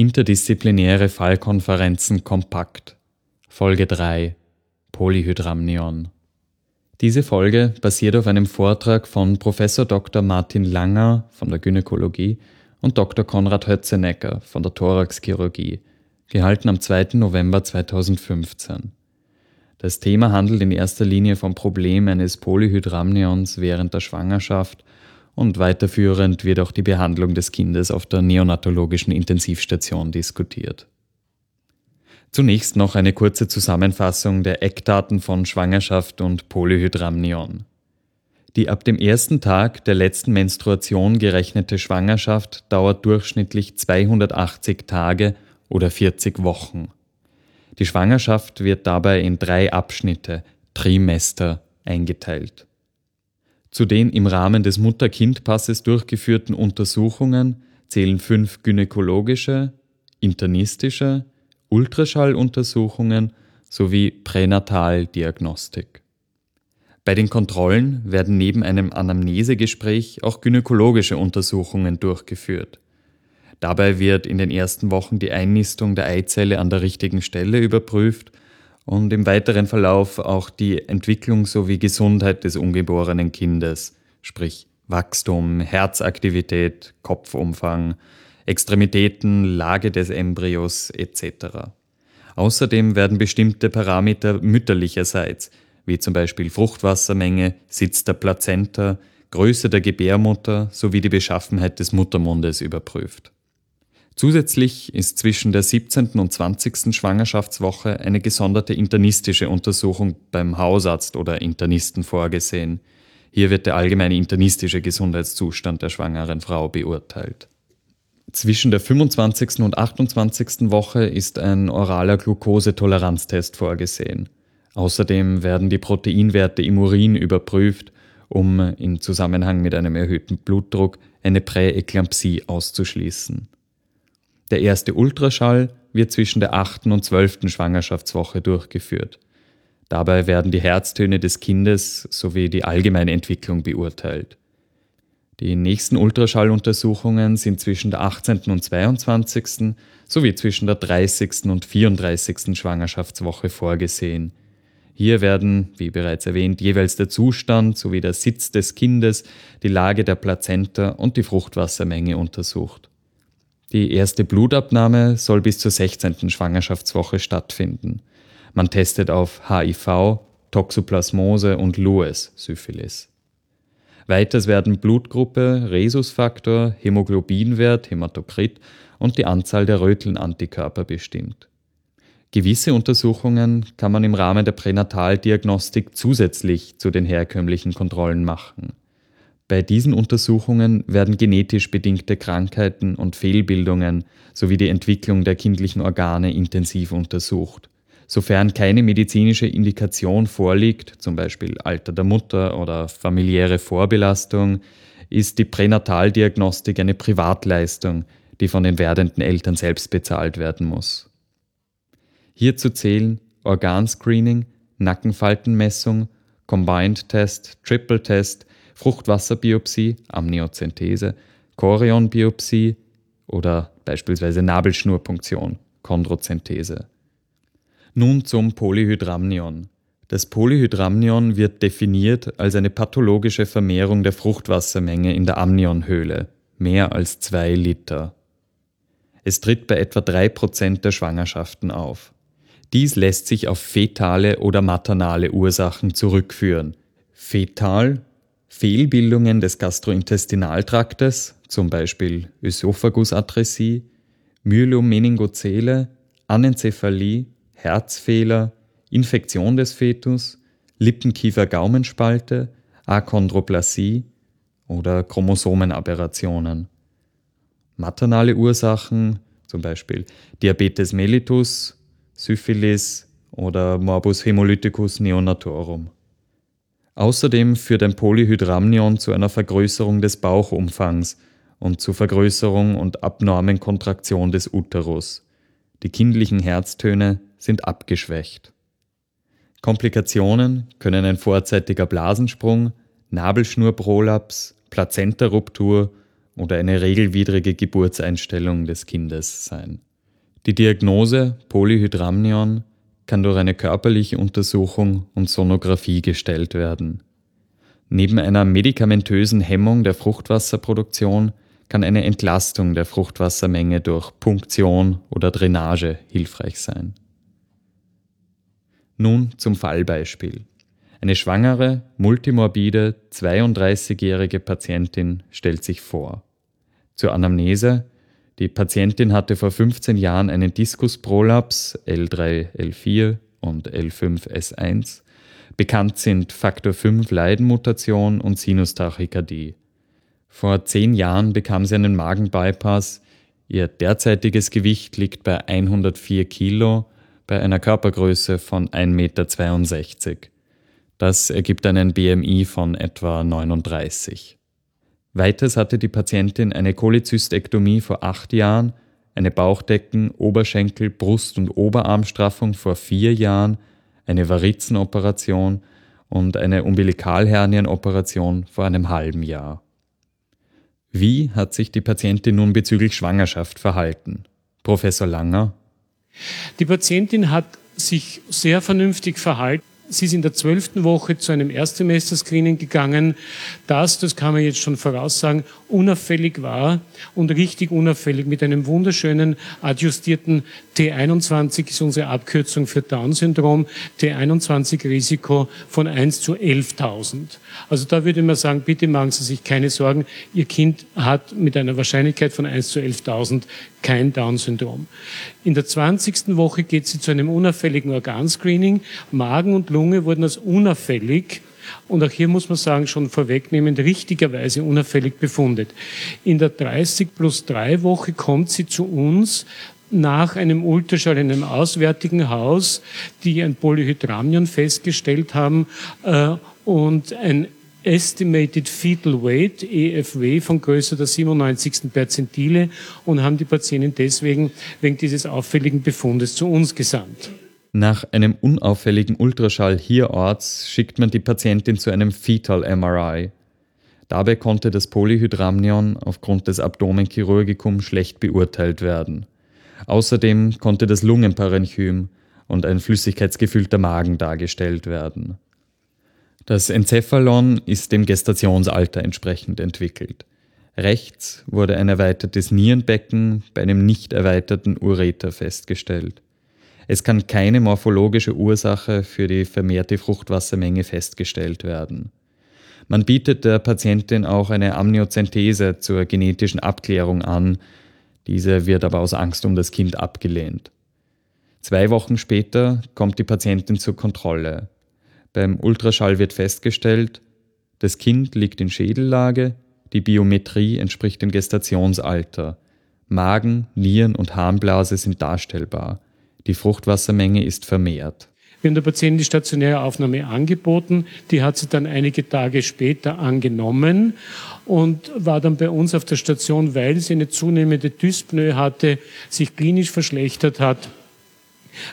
Interdisziplinäre Fallkonferenzen kompakt. Folge 3 Polyhydramnion. Diese Folge basiert auf einem Vortrag von Prof. Dr. Martin Langer von der Gynäkologie und Dr. Konrad Hötzenecker von der Thoraxchirurgie, gehalten am 2. November 2015. Das Thema handelt in erster Linie vom Problem eines Polyhydramnions während der Schwangerschaft und weiterführend wird auch die Behandlung des Kindes auf der neonatologischen Intensivstation diskutiert. Zunächst noch eine kurze Zusammenfassung der Eckdaten von Schwangerschaft und Polyhydramnion. Die ab dem ersten Tag der letzten Menstruation gerechnete Schwangerschaft dauert durchschnittlich 280 Tage oder 40 Wochen. Die Schwangerschaft wird dabei in drei Abschnitte, Trimester, eingeteilt. Zu den im Rahmen des Mutter-Kind-Passes durchgeführten Untersuchungen zählen fünf gynäkologische, internistische, Ultraschalluntersuchungen sowie Pränataldiagnostik. Bei den Kontrollen werden neben einem Anamnesegespräch auch gynäkologische Untersuchungen durchgeführt. Dabei wird in den ersten Wochen die Einnistung der Eizelle an der richtigen Stelle überprüft und im weiteren Verlauf auch die Entwicklung sowie Gesundheit des ungeborenen Kindes, sprich Wachstum, Herzaktivität, Kopfumfang, Extremitäten, Lage des Embryos etc. Außerdem werden bestimmte Parameter mütterlicherseits, wie zum Beispiel Fruchtwassermenge, Sitz der Plazenta, Größe der Gebärmutter sowie die Beschaffenheit des Muttermundes überprüft. Zusätzlich ist zwischen der 17. und 20. Schwangerschaftswoche eine gesonderte internistische Untersuchung beim Hausarzt oder Internisten vorgesehen. Hier wird der allgemeine internistische Gesundheitszustand der schwangeren Frau beurteilt. Zwischen der 25. und 28. Woche ist ein oraler Glukosetoleranztest vorgesehen. Außerdem werden die Proteinwerte im Urin überprüft, um in Zusammenhang mit einem erhöhten Blutdruck eine Präeklampsie auszuschließen. Der erste Ultraschall wird zwischen der 8. und 12. Schwangerschaftswoche durchgeführt. Dabei werden die Herztöne des Kindes sowie die allgemeine Entwicklung beurteilt. Die nächsten Ultraschalluntersuchungen sind zwischen der 18. und 22. sowie zwischen der 30. und 34. Schwangerschaftswoche vorgesehen. Hier werden, wie bereits erwähnt, jeweils der Zustand sowie der Sitz des Kindes, die Lage der Plazenta und die Fruchtwassermenge untersucht. Die erste Blutabnahme soll bis zur 16. Schwangerschaftswoche stattfinden. Man testet auf HIV, Toxoplasmose und Lewis Syphilis. Weiters werden Blutgruppe, Rhesusfaktor, Hämoglobinwert, Hämatokrit und die Anzahl der Rötelnantikörper bestimmt. Gewisse Untersuchungen kann man im Rahmen der Pränataldiagnostik zusätzlich zu den herkömmlichen Kontrollen machen. Bei diesen Untersuchungen werden genetisch bedingte Krankheiten und Fehlbildungen sowie die Entwicklung der kindlichen Organe intensiv untersucht. Sofern keine medizinische Indikation vorliegt, zum Beispiel Alter der Mutter oder familiäre Vorbelastung, ist die Pränataldiagnostik eine Privatleistung, die von den werdenden Eltern selbst bezahlt werden muss. Hierzu zählen Organscreening, Nackenfaltenmessung, Combined Test, Triple Test, Fruchtwasserbiopsie, Amniozentese, Chorionbiopsie oder beispielsweise Nabelschnurpunktion, Chondrozentese. Nun zum Polyhydramnion. Das Polyhydramnion wird definiert als eine pathologische Vermehrung der Fruchtwassermenge in der Amnionhöhle, mehr als zwei Liter. Es tritt bei etwa drei Prozent der Schwangerschaften auf. Dies lässt sich auf fetale oder maternale Ursachen zurückführen. Fetal Fehlbildungen des Gastrointestinaltraktes, zum Beispiel Ösophagusatresie, Myelomeningozele, Anencephalie, Herzfehler, Infektion des Fetus, Lippenkiefer-Gaumenspalte, Achondroplasie oder Chromosomenaberrationen. Maternale Ursachen, zum Beispiel Diabetes mellitus, Syphilis oder Morbus hemolyticus neonatorum. Außerdem führt ein Polyhydramnion zu einer Vergrößerung des Bauchumfangs und zu Vergrößerung und abnormen Kontraktion des Uterus. Die kindlichen Herztöne sind abgeschwächt. Komplikationen können ein vorzeitiger Blasensprung, Nabelschnurprolaps, Plazentaruptur oder eine regelwidrige Geburtseinstellung des Kindes sein. Die Diagnose Polyhydramnion kann durch eine körperliche Untersuchung und Sonographie gestellt werden. Neben einer medikamentösen Hemmung der Fruchtwasserproduktion kann eine Entlastung der Fruchtwassermenge durch Punktion oder Drainage hilfreich sein. Nun zum Fallbeispiel. Eine schwangere, multimorbide, 32-jährige Patientin stellt sich vor. Zur Anamnese. Die Patientin hatte vor 15 Jahren einen Diskusprolaps L3, L4 und L5S1. Bekannt sind Faktor 5 Leidenmutation und Sinustachykardie. Vor zehn Jahren bekam sie einen Magenbypass. Ihr derzeitiges Gewicht liegt bei 104 Kilo bei einer Körpergröße von 1,62 Meter. Das ergibt einen BMI von etwa 39. Weiters hatte die Patientin eine Cholecystektomie vor acht Jahren, eine Bauchdecken-, Oberschenkel-, Brust- und Oberarmstraffung vor vier Jahren, eine Varizenoperation und eine Umbilikalhernienoperation vor einem halben Jahr. Wie hat sich die Patientin nun bezüglich Schwangerschaft verhalten? Professor Langer? Die Patientin hat sich sehr vernünftig verhalten. Sie ist in der zwölften Woche zu einem Erstsemester-Screening gegangen, das, das kann man jetzt schon voraussagen, unauffällig war und richtig unauffällig mit einem wunderschönen adjustierten T21 ist unsere Abkürzung für Down-Syndrom, T21-Risiko von 1 zu 11.000. Also da würde man sagen, bitte machen Sie sich keine Sorgen, Ihr Kind hat mit einer Wahrscheinlichkeit von 1 zu 11.000 kein Down-Syndrom. In der 20. Woche geht sie zu einem unauffälligen Organscreening. Magen und Lunge wurden als unauffällig und auch hier muss man sagen, schon vorwegnehmend richtigerweise unauffällig befundet. In der 30 plus 3 Woche kommt sie zu uns nach einem Ultraschall in einem auswärtigen Haus, die ein Polyhydramnion festgestellt haben äh, und ein Estimated Fetal Weight, EFW, von größer der 97. Perzentile und haben die Patientin deswegen wegen dieses auffälligen Befundes zu uns gesandt. Nach einem unauffälligen Ultraschall hierorts schickt man die Patientin zu einem Fetal MRI. Dabei konnte das Polyhydramnion aufgrund des Abdomenchirurgicum schlecht beurteilt werden. Außerdem konnte das Lungenparenchym und ein flüssigkeitsgefüllter Magen dargestellt werden. Das Enzephalon ist dem Gestationsalter entsprechend entwickelt. Rechts wurde ein erweitertes Nierenbecken bei einem nicht erweiterten Ureter festgestellt. Es kann keine morphologische Ursache für die vermehrte Fruchtwassermenge festgestellt werden. Man bietet der Patientin auch eine Amniozentese zur genetischen Abklärung an, diese wird aber aus Angst um das Kind abgelehnt. Zwei Wochen später kommt die Patientin zur Kontrolle. Beim Ultraschall wird festgestellt, das Kind liegt in Schädellage, die Biometrie entspricht dem Gestationsalter. Magen, Nieren und Harnblase sind darstellbar. Die Fruchtwassermenge ist vermehrt. Wir haben der Patientin die stationäre Aufnahme angeboten. Die hat sie dann einige Tage später angenommen und war dann bei uns auf der Station, weil sie eine zunehmende Dyspnoe hatte, sich klinisch verschlechtert hat.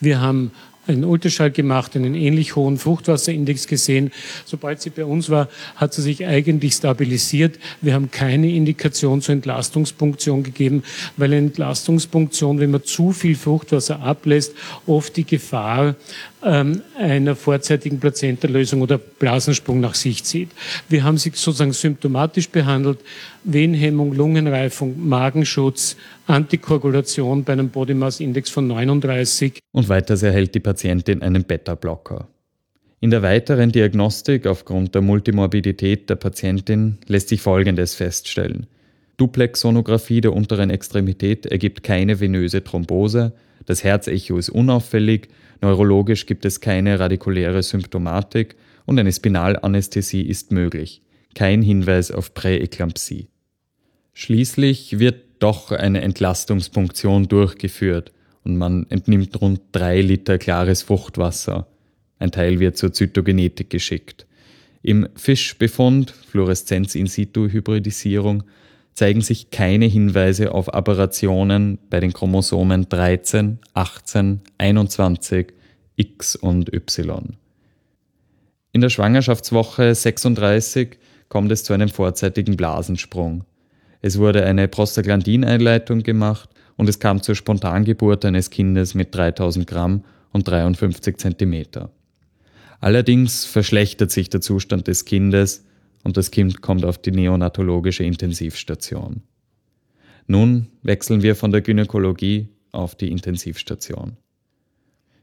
Wir haben einen Ultraschall gemacht, einen ähnlich hohen Fruchtwasserindex gesehen. Sobald sie bei uns war, hat sie sich eigentlich stabilisiert. Wir haben keine Indikation zur Entlastungspunktion gegeben, weil Entlastungspunktion, wenn man zu viel Fruchtwasser ablässt, oft die Gefahr einer vorzeitigen Plazentalösung oder Blasensprung nach sich zieht. Wir haben sie sozusagen symptomatisch behandelt. Venenhemmung, Lungenreifung, Magenschutz, Antikoagulation bei einem Body Mass Index von 39. Und weiters erhält die Patientin einen Beta-Blocker. In der weiteren Diagnostik aufgrund der Multimorbidität der Patientin lässt sich Folgendes feststellen. Duplex-Sonographie der unteren Extremität ergibt keine venöse Thrombose, das Herzecho ist unauffällig, neurologisch gibt es keine radikuläre Symptomatik und eine Spinalanästhesie ist möglich. Kein Hinweis auf Präeklampsie. Schließlich wird doch eine Entlastungspunktion durchgeführt und man entnimmt rund drei Liter klares Fruchtwasser. Ein Teil wird zur Zytogenetik geschickt. Im Fischbefund, Fluoreszenz in situ Hybridisierung, zeigen sich keine Hinweise auf Aberrationen bei den Chromosomen 13, 18, 21, X und Y. In der Schwangerschaftswoche 36 kommt es zu einem vorzeitigen Blasensprung. Es wurde eine Prostaglandineinleitung gemacht und es kam zur Spontangeburt eines Kindes mit 3000 Gramm und 53 Zentimeter. Allerdings verschlechtert sich der Zustand des Kindes und das Kind kommt auf die neonatologische Intensivstation. Nun wechseln wir von der Gynäkologie auf die Intensivstation.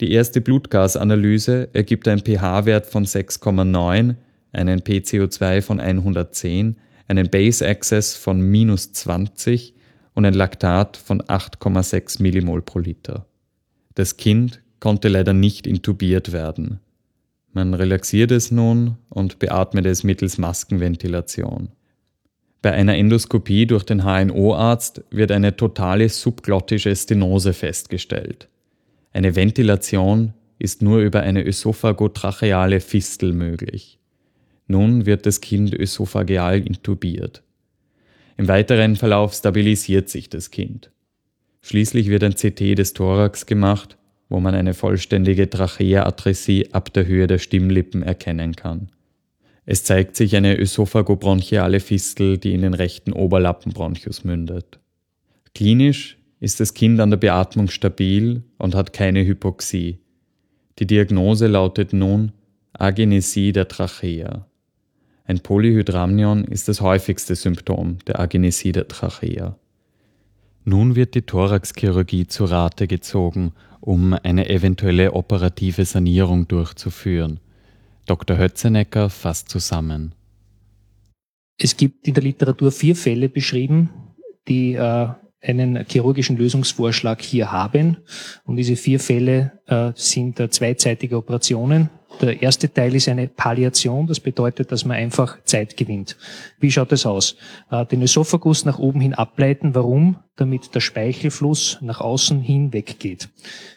Die erste Blutgasanalyse ergibt einen pH-Wert von 6,9, einen PCO2 von 110, einen Base Access von minus 20 und ein Laktat von 8,6 Millimol pro Liter. Das Kind konnte leider nicht intubiert werden. Man relaxiert es nun und beatmet es mittels Maskenventilation. Bei einer Endoskopie durch den HNO-Arzt wird eine totale subglottische Stenose festgestellt. Eine Ventilation ist nur über eine ösophagotracheale Fistel möglich. Nun wird das Kind ösophageal intubiert. Im weiteren Verlauf stabilisiert sich das Kind. Schließlich wird ein CT des Thorax gemacht, wo man eine vollständige Tracheaatresie ab der Höhe der Stimmlippen erkennen kann. Es zeigt sich eine ösophagobronchiale Fistel, die in den rechten Oberlappenbronchus mündet. Klinisch ist das Kind an der Beatmung stabil und hat keine Hypoxie. Die Diagnose lautet nun Agenesie der Trachea. Ein Polyhydramnion ist das häufigste Symptom der Agenesie der Trachea. Nun wird die Thoraxchirurgie zu Rate gezogen, um eine eventuelle operative Sanierung durchzuführen. Dr. Hötzenecker fasst zusammen. Es gibt in der Literatur vier Fälle beschrieben, die äh, einen chirurgischen Lösungsvorschlag hier haben. Und diese vier Fälle äh, sind äh, zweizeitige Operationen. Der erste Teil ist eine Palliation, das bedeutet, dass man einfach Zeit gewinnt. Wie schaut das aus? Äh, den Esophagus nach oben hin ableiten. Warum? Damit der Speichelfluss nach außen hin weggeht.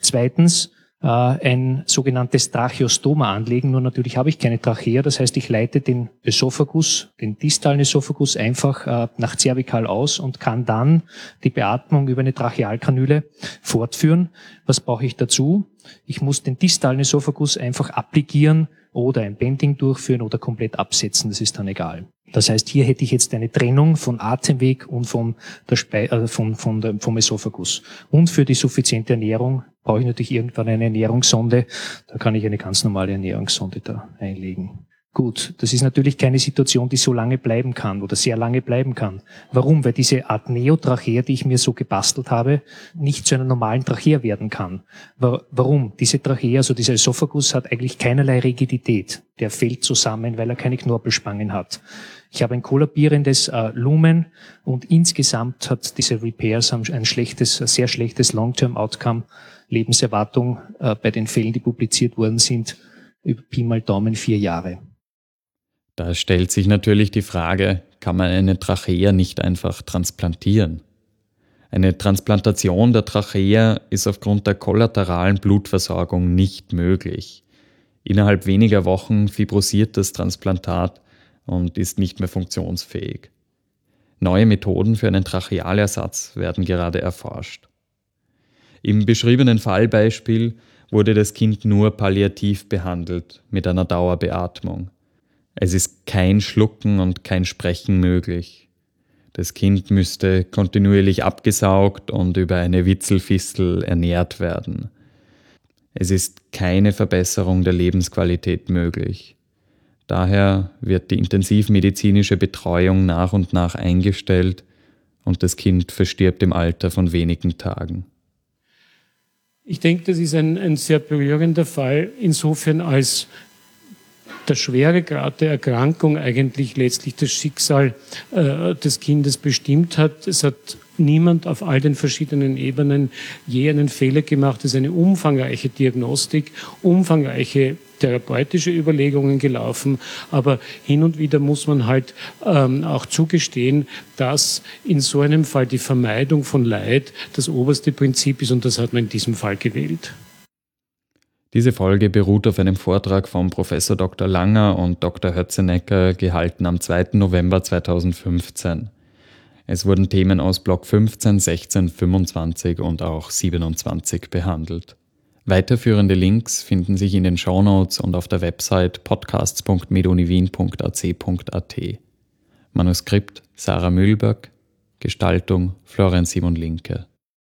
Zweitens, äh, ein sogenanntes Tracheostoma anlegen. Nur natürlich habe ich keine Trachea, das heißt, ich leite den Ösophagus, den distalen Ösophagus einfach äh, nach zervikal aus und kann dann die Beatmung über eine Trachealkanüle fortführen. Was brauche ich dazu? Ich muss den distalen Ösophagus einfach applikieren oder ein Bending durchführen oder komplett absetzen, das ist dann egal. Das heißt, hier hätte ich jetzt eine Trennung von Atemweg und vom, der äh, von, von der, vom Esophagus. Und für die suffiziente Ernährung brauche ich natürlich irgendwann eine Ernährungssonde. Da kann ich eine ganz normale Ernährungssonde da einlegen. Gut, das ist natürlich keine Situation, die so lange bleiben kann oder sehr lange bleiben kann. Warum? Weil diese Art Neotrachea, die ich mir so gebastelt habe, nicht zu einer normalen Trachea werden kann. Warum? Diese Trachea, also dieser Esophagus hat eigentlich keinerlei Rigidität. Der fällt zusammen, weil er keine Knorpelspangen hat. Ich habe ein kollabierendes äh, Lumen und insgesamt hat diese Repairs ein schlechtes, sehr schlechtes Long-Term-Outcome, Lebenserwartung äh, bei den Fällen, die publiziert worden sind, über Pi mal Daumen vier Jahre. Da stellt sich natürlich die Frage, kann man eine Trachea nicht einfach transplantieren? Eine Transplantation der Trachea ist aufgrund der kollateralen Blutversorgung nicht möglich. Innerhalb weniger Wochen fibrosiert das Transplantat und ist nicht mehr funktionsfähig. Neue Methoden für einen Trachealersatz werden gerade erforscht. Im beschriebenen Fallbeispiel wurde das Kind nur palliativ behandelt mit einer Dauerbeatmung. Es ist kein Schlucken und kein Sprechen möglich. Das Kind müsste kontinuierlich abgesaugt und über eine Witzelfistel ernährt werden. Es ist keine Verbesserung der Lebensqualität möglich. Daher wird die intensivmedizinische Betreuung nach und nach eingestellt und das Kind verstirbt im Alter von wenigen Tagen. Ich denke, das ist ein, ein sehr berührender Fall, insofern als der schwere Grad der Erkrankung eigentlich letztlich das Schicksal äh, des Kindes bestimmt hat. Es hat niemand auf all den verschiedenen Ebenen je einen Fehler gemacht. Es ist eine umfangreiche Diagnostik, umfangreiche therapeutische Überlegungen gelaufen, aber hin und wieder muss man halt ähm, auch zugestehen, dass in so einem Fall die Vermeidung von Leid das oberste Prinzip ist und das hat man in diesem Fall gewählt. Diese Folge beruht auf einem Vortrag von Professor Dr. Langer und Dr. Hötzenecker, gehalten am 2. November 2015. Es wurden Themen aus Block 15, 16, 25 und auch 27 behandelt. Weiterführende Links finden sich in den Shownotes und auf der Website podcasts.meduniwien.ac.at. Manuskript Sarah Mühlberg, Gestaltung Florian Simon Linke.